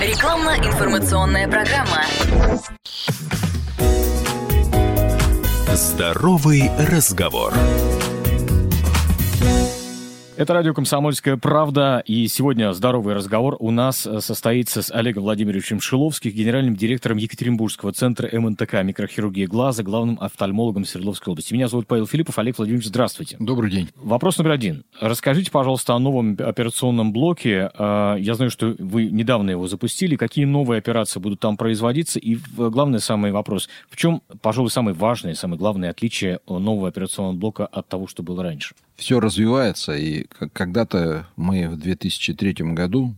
Рекламно-информационная программа. Здоровый разговор. Это радио «Комсомольская правда», и сегодня здоровый разговор у нас э, состоится с Олегом Владимировичем Шиловским, генеральным директором Екатеринбургского центра МНТК «Микрохирургия глаза», главным офтальмологом Свердловской области. Меня зовут Павел Филиппов. Олег Владимирович, здравствуйте. Добрый день. Вопрос номер один. Расскажите, пожалуйста, о новом операционном блоке. Э, я знаю, что вы недавно его запустили. Какие новые операции будут там производиться? И главный самый вопрос. В чем, пожалуй, самое важное, самое главное отличие нового операционного блока от того, что было раньше? Все развивается, и когда-то мы в 2003 году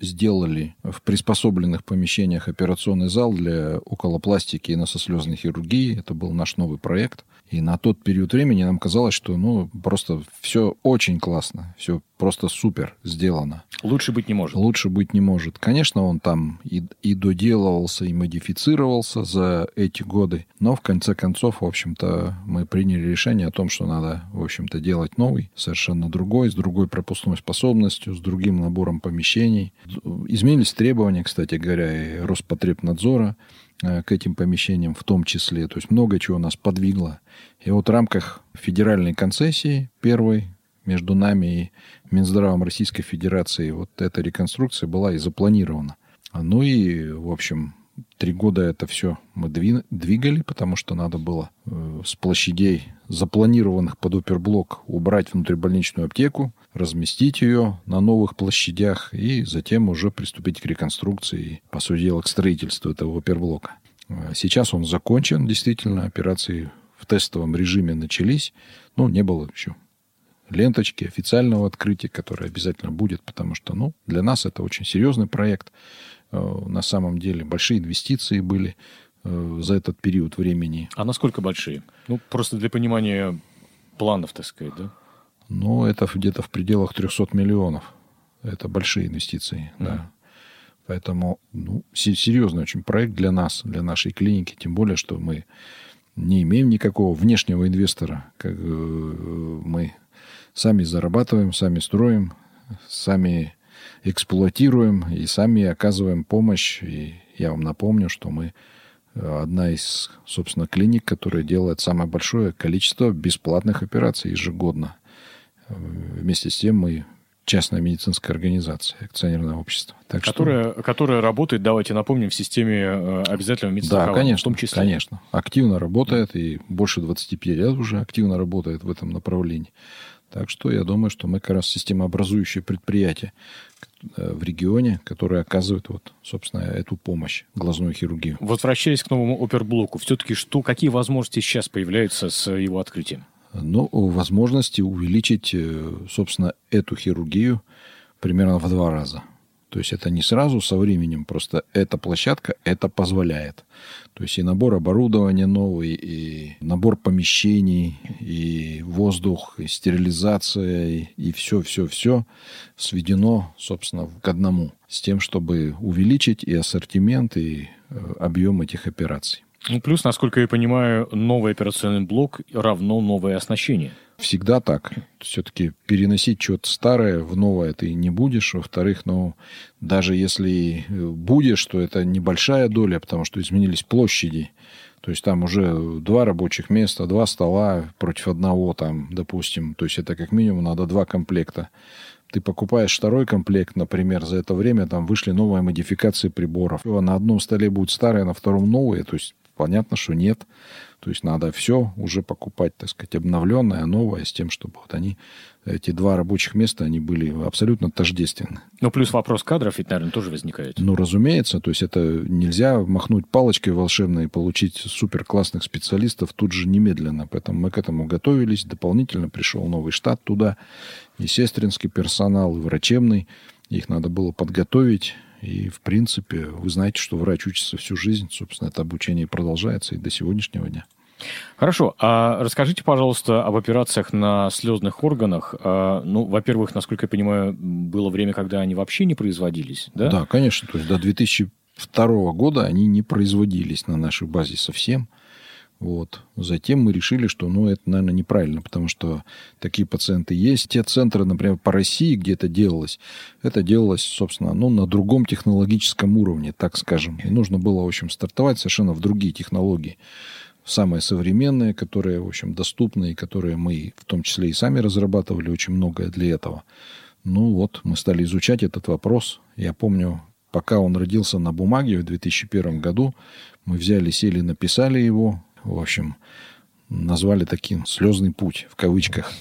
сделали в приспособленных помещениях операционный зал для околопластики и носослезной хирургии. Это был наш новый проект. И на тот период времени нам казалось, что ну, просто все очень классно, все просто супер сделано. Лучше быть не может. Лучше быть не может. Конечно, он там и, и доделывался, и модифицировался за эти годы, но в конце концов, в общем-то, мы приняли решение о том, что надо, в общем-то, делать новый, совершенно другой, с другой пропускной способностью, с другим набором помещений. Изменились требования, кстати говоря, и Роспотребнадзора. Э, к этим помещениям в том числе. То есть много чего нас подвигло. И вот в рамках федеральной концессии первой между нами и Минздравом Российской Федерации вот эта реконструкция была и запланирована. Ну и, в общем, три года это все мы двигали, потому что надо было э, с площадей, запланированных под оперблок, убрать внутрибольничную аптеку, разместить ее на новых площадях и затем уже приступить к реконструкции и, по сути дела, к строительству этого оперблока. Э, сейчас он закончен, действительно, операции в тестовом режиме начались, но не было еще ленточки официального открытия, которое обязательно будет, потому что ну, для нас это очень серьезный проект. Э, на самом деле большие инвестиции были э, за этот период времени. А насколько большие? Ну, просто для понимания планов, так сказать, да? Ну, это где-то в пределах 300 миллионов. Это большие инвестиции, mm-hmm. да. Поэтому, ну, серьезный очень проект для нас, для нашей клиники, тем более, что мы не имеем никакого внешнего инвестора. Как, э, мы сами зарабатываем, сами строим, сами эксплуатируем и сами оказываем помощь. И я вам напомню, что мы э, одна из, собственно, клиник, которая делает самое большое количество бесплатных операций ежегодно. Вместе с тем мы частная медицинская организация, акционерное общество. Так которая, что... которая работает, давайте напомним, в системе э, обязательного медицинского Да, конечно, в том числе. конечно. Активно работает, и больше 25 лет уже активно работает в этом направлении. Так что я думаю, что мы как раз системообразующее предприятие э, в регионе, которое оказывает, вот, собственно, эту помощь, глазную хирургию. Возвращаясь к новому оперблоку, все-таки что, какие возможности сейчас появляются с его открытием? Ну, возможности увеличить, э, собственно, эту хирургию примерно в два раза. То есть это не сразу со временем, просто эта площадка это позволяет. То есть и набор оборудования новый, и набор помещений, и воздух, и стерилизация, и все-все-все сведено, собственно, к одному. С тем, чтобы увеличить и ассортимент, и э, объем этих операций. Ну, плюс, насколько я понимаю, новый операционный блок равно новое оснащение. Всегда так. Все-таки переносить что-то старое в новое ты не будешь. Во-вторых, ну, даже если будешь, то это небольшая доля, потому что изменились площади. То есть там уже два рабочих места, два стола против одного там, допустим. То есть это как минимум надо два комплекта. Ты покупаешь второй комплект, например, за это время там вышли новые модификации приборов. На одном столе будет старое, на втором новые. То есть Понятно, что нет. То есть надо все уже покупать, так сказать, обновленное, новое, с тем, чтобы вот они, эти два рабочих места, они были абсолютно тождественны. Ну, плюс вопрос кадров ведь, наверное, тоже возникает. Ну, разумеется. То есть это нельзя махнуть палочкой волшебной и получить супер классных специалистов тут же немедленно. Поэтому мы к этому готовились. Дополнительно пришел новый штат туда. И сестринский персонал, и врачебный. Их надо было подготовить и, в принципе, вы знаете, что врач учится всю жизнь. Собственно, это обучение продолжается и до сегодняшнего дня. Хорошо. А расскажите, пожалуйста, об операциях на слезных органах. А, ну, во-первых, насколько я понимаю, было время, когда они вообще не производились, да? Да, конечно. То есть до 2002 года они не производились на нашей базе совсем. Вот. Затем мы решили, что ну, это, наверное, неправильно, потому что такие пациенты есть. Те центры, например, по России, где это делалось, это делалось, собственно, ну, на другом технологическом уровне, так скажем. И нужно было, в общем, стартовать совершенно в другие технологии. Самые современные, которые, в общем, доступны, и которые мы в том числе и сами разрабатывали очень многое для этого. Ну вот, мы стали изучать этот вопрос. Я помню, пока он родился на бумаге в 2001 году, мы взяли, сели, написали его, в общем, назвали таким «слезный путь», в кавычках.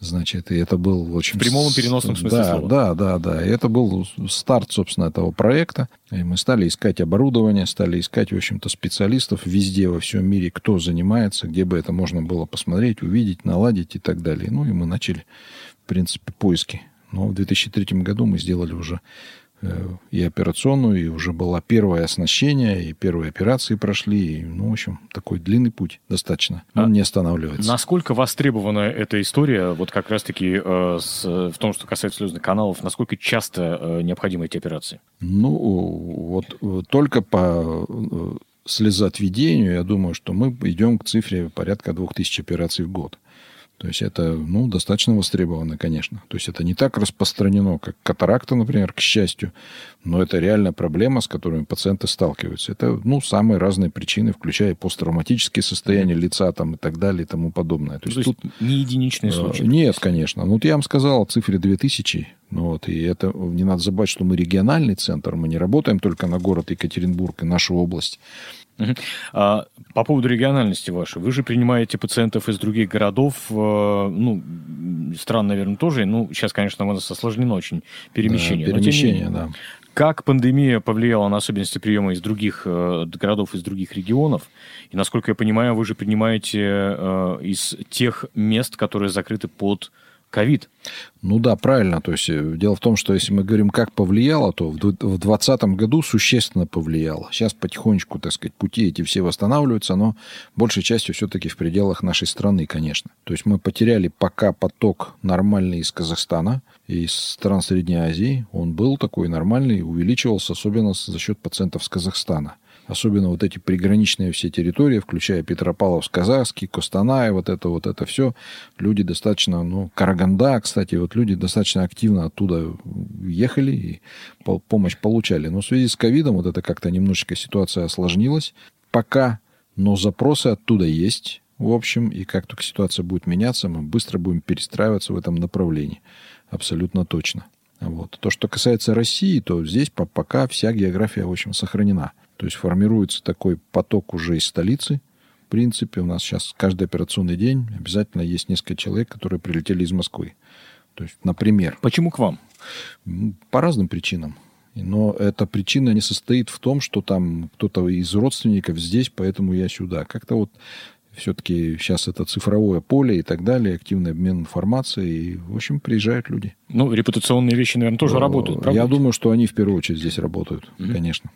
Значит, и это был очень... В прямом и переносном смысле да, слова. Да, да, да. И это был старт, собственно, этого проекта. И мы стали искать оборудование, стали искать, в общем-то, специалистов везде, во всем мире, кто занимается, где бы это можно было посмотреть, увидеть, наладить и так далее. Ну, и мы начали, в принципе, поиски. Но в 2003 году мы сделали уже и операционную, и уже было первое оснащение, и первые операции прошли. И, ну, в общем, такой длинный путь достаточно. Он а не останавливается. Насколько востребована эта история, вот как раз-таки э, с, в том, что касается слезных каналов, насколько часто э, необходимы эти операции? Ну, вот э, только по э, слезоотведению, я думаю, что мы идем к цифре порядка 2000 операций в год. То есть это ну, достаточно востребовано, конечно. То есть это не так распространено, как катаракта, например, к счастью, но это реальная проблема, с которой пациенты сталкиваются. Это ну, самые разные причины, включая посттравматические состояния лица там, и так далее и тому подобное. То, То есть, тут не единичные э, случаи? Нет, конечно. Ну, вот я вам сказал о цифре 2000. Ну, вот, и это не надо забывать, что мы региональный центр, мы не работаем только на город Екатеринбург и нашу область. А, по поводу региональности вашей, вы же принимаете пациентов из других городов, э, ну, стран, наверное, тоже, ну, сейчас, конечно, у нас осложнено очень перемещение. Да, перемещение, менее, да. Как пандемия повлияла на особенности приема из других э, городов, из других регионов? И, насколько я понимаю, вы же принимаете э, из тех мест, которые закрыты под ковид. Ну да, правильно. То есть э, дело в том, что если мы говорим, как повлияло, то в 2020 году существенно повлияло. Сейчас потихонечку, так сказать, пути эти все восстанавливаются, но большей частью все-таки в пределах нашей страны, конечно. То есть мы потеряли пока поток нормальный из Казахстана, из стран Средней Азии. Он был такой нормальный, увеличивался, особенно за счет пациентов с Казахстана особенно вот эти приграничные все территории, включая Петропавловск-Казахский, Костанай, вот это вот это все, люди достаточно, ну, Караганда, кстати, вот люди достаточно активно оттуда ехали и помощь получали. Но в связи с ковидом вот это как-то немножечко ситуация осложнилась пока, но запросы оттуда есть, в общем, и как только ситуация будет меняться, мы быстро будем перестраиваться в этом направлении. Абсолютно точно. Вот. То, что касается России, то здесь пока вся география, в общем, сохранена. То есть формируется такой поток уже из столицы. В принципе, у нас сейчас каждый операционный день обязательно есть несколько человек, которые прилетели из Москвы. То есть, например. Почему к вам? По разным причинам. Но эта причина не состоит в том, что там кто-то из родственников здесь, поэтому я сюда. Как-то вот все-таки сейчас это цифровое поле и так далее, активный обмен информацией. И, в общем, приезжают люди. Ну, репутационные вещи, наверное, тоже э, работают, правда? Я думаю, что они в первую очередь здесь работают, mm-hmm. конечно.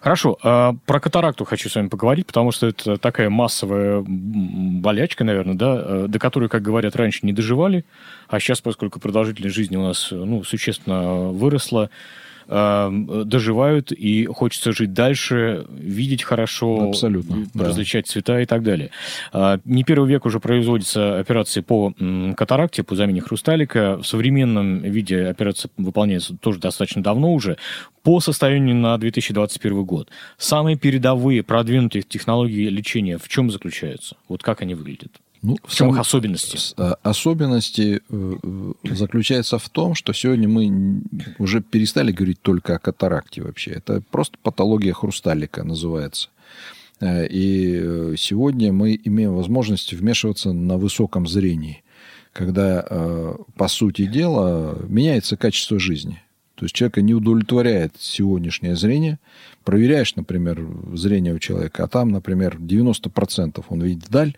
Хорошо. А, про катаракту хочу с вами поговорить, потому что это такая массовая болячка, наверное, да, э, до которой, как говорят, раньше не доживали, а сейчас, поскольку продолжительность жизни у нас ну, существенно выросла, Эм, доживают, и хочется жить дальше, видеть хорошо, Абсолютно, различать да. цвета и так далее. А, не первый век уже производятся операции по катаракте, по замене хрусталика. В современном виде операция выполняется тоже достаточно давно уже. По состоянию на 2021 год. Самые передовые, продвинутые технологии лечения в чем заключаются? Вот как они выглядят? Ну, в чем их особенности? А, особенности э, э, заключаются в том, что сегодня мы уже перестали говорить только о катаракте вообще. Это просто патология хрусталика называется. Э, и сегодня мы имеем возможность вмешиваться на высоком зрении, когда, по сути дела, меняется качество жизни. То есть человека не удовлетворяет сегодняшнее зрение. Проверяешь, например, зрение у человека, а там, например, 90% он видит вдаль,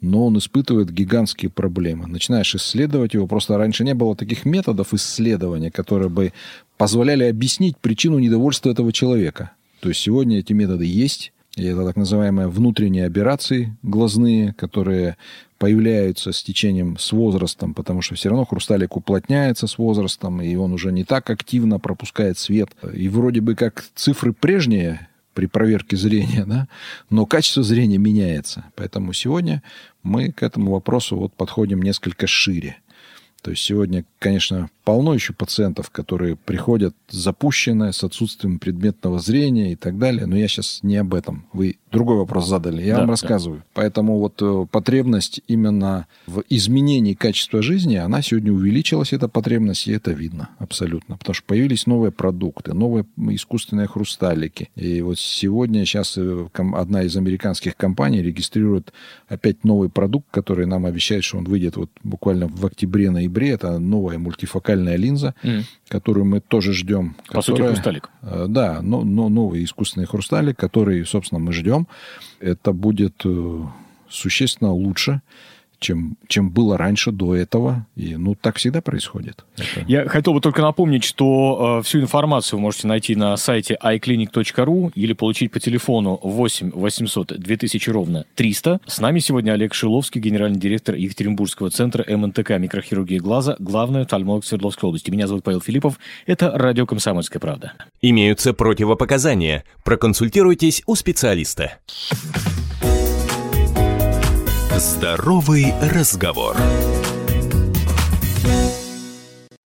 но он испытывает гигантские проблемы. Начинаешь исследовать его. Просто раньше не было таких методов исследования, которые бы позволяли объяснить причину недовольства этого человека. То есть сегодня эти методы есть. И это так называемые внутренние операции глазные, которые появляются с течением, с возрастом, потому что все равно хрусталик уплотняется с возрастом, и он уже не так активно пропускает свет. И вроде бы как цифры прежние при проверке зрения, да, но качество зрения меняется. Поэтому сегодня мы к этому вопросу вот подходим несколько шире. То есть сегодня, конечно, полно еще пациентов, которые приходят запущенные, с отсутствием предметного зрения и так далее. Но я сейчас не об этом. Вы другой вопрос задали. Я да, вам рассказываю. Да. Поэтому вот э, потребность именно в изменении качества жизни, она сегодня увеличилась, эта потребность, и это видно абсолютно. Потому что появились новые продукты, новые искусственные хрусталики. И вот сегодня сейчас э, одна из американских компаний регистрирует опять новый продукт, который нам обещает, что он выйдет вот буквально в октябре-ноябре. Это новая мультифокальная линза, mm. которую мы тоже ждем. По которая, сути, хрусталик. Э, да, но, но новый искусственный хрусталик, который, собственно, мы ждем. Это будет существенно лучше, чем, чем было раньше до этого. И, ну, так всегда происходит. Это... Я хотел бы только напомнить, что э, всю информацию вы можете найти на сайте iClinic.ru или получить по телефону 8 800 2000 ровно 300. С нами сегодня Олег Шиловский, генеральный директор Екатеринбургского центра МНТК микрохирургии глаза, главный офтальмолог Свердловской области. Меня зовут Павел Филиппов. Это радио «Комсомольская правда». Имеются противопоказания. Проконсультируйтесь у специалиста. Здоровый разговор.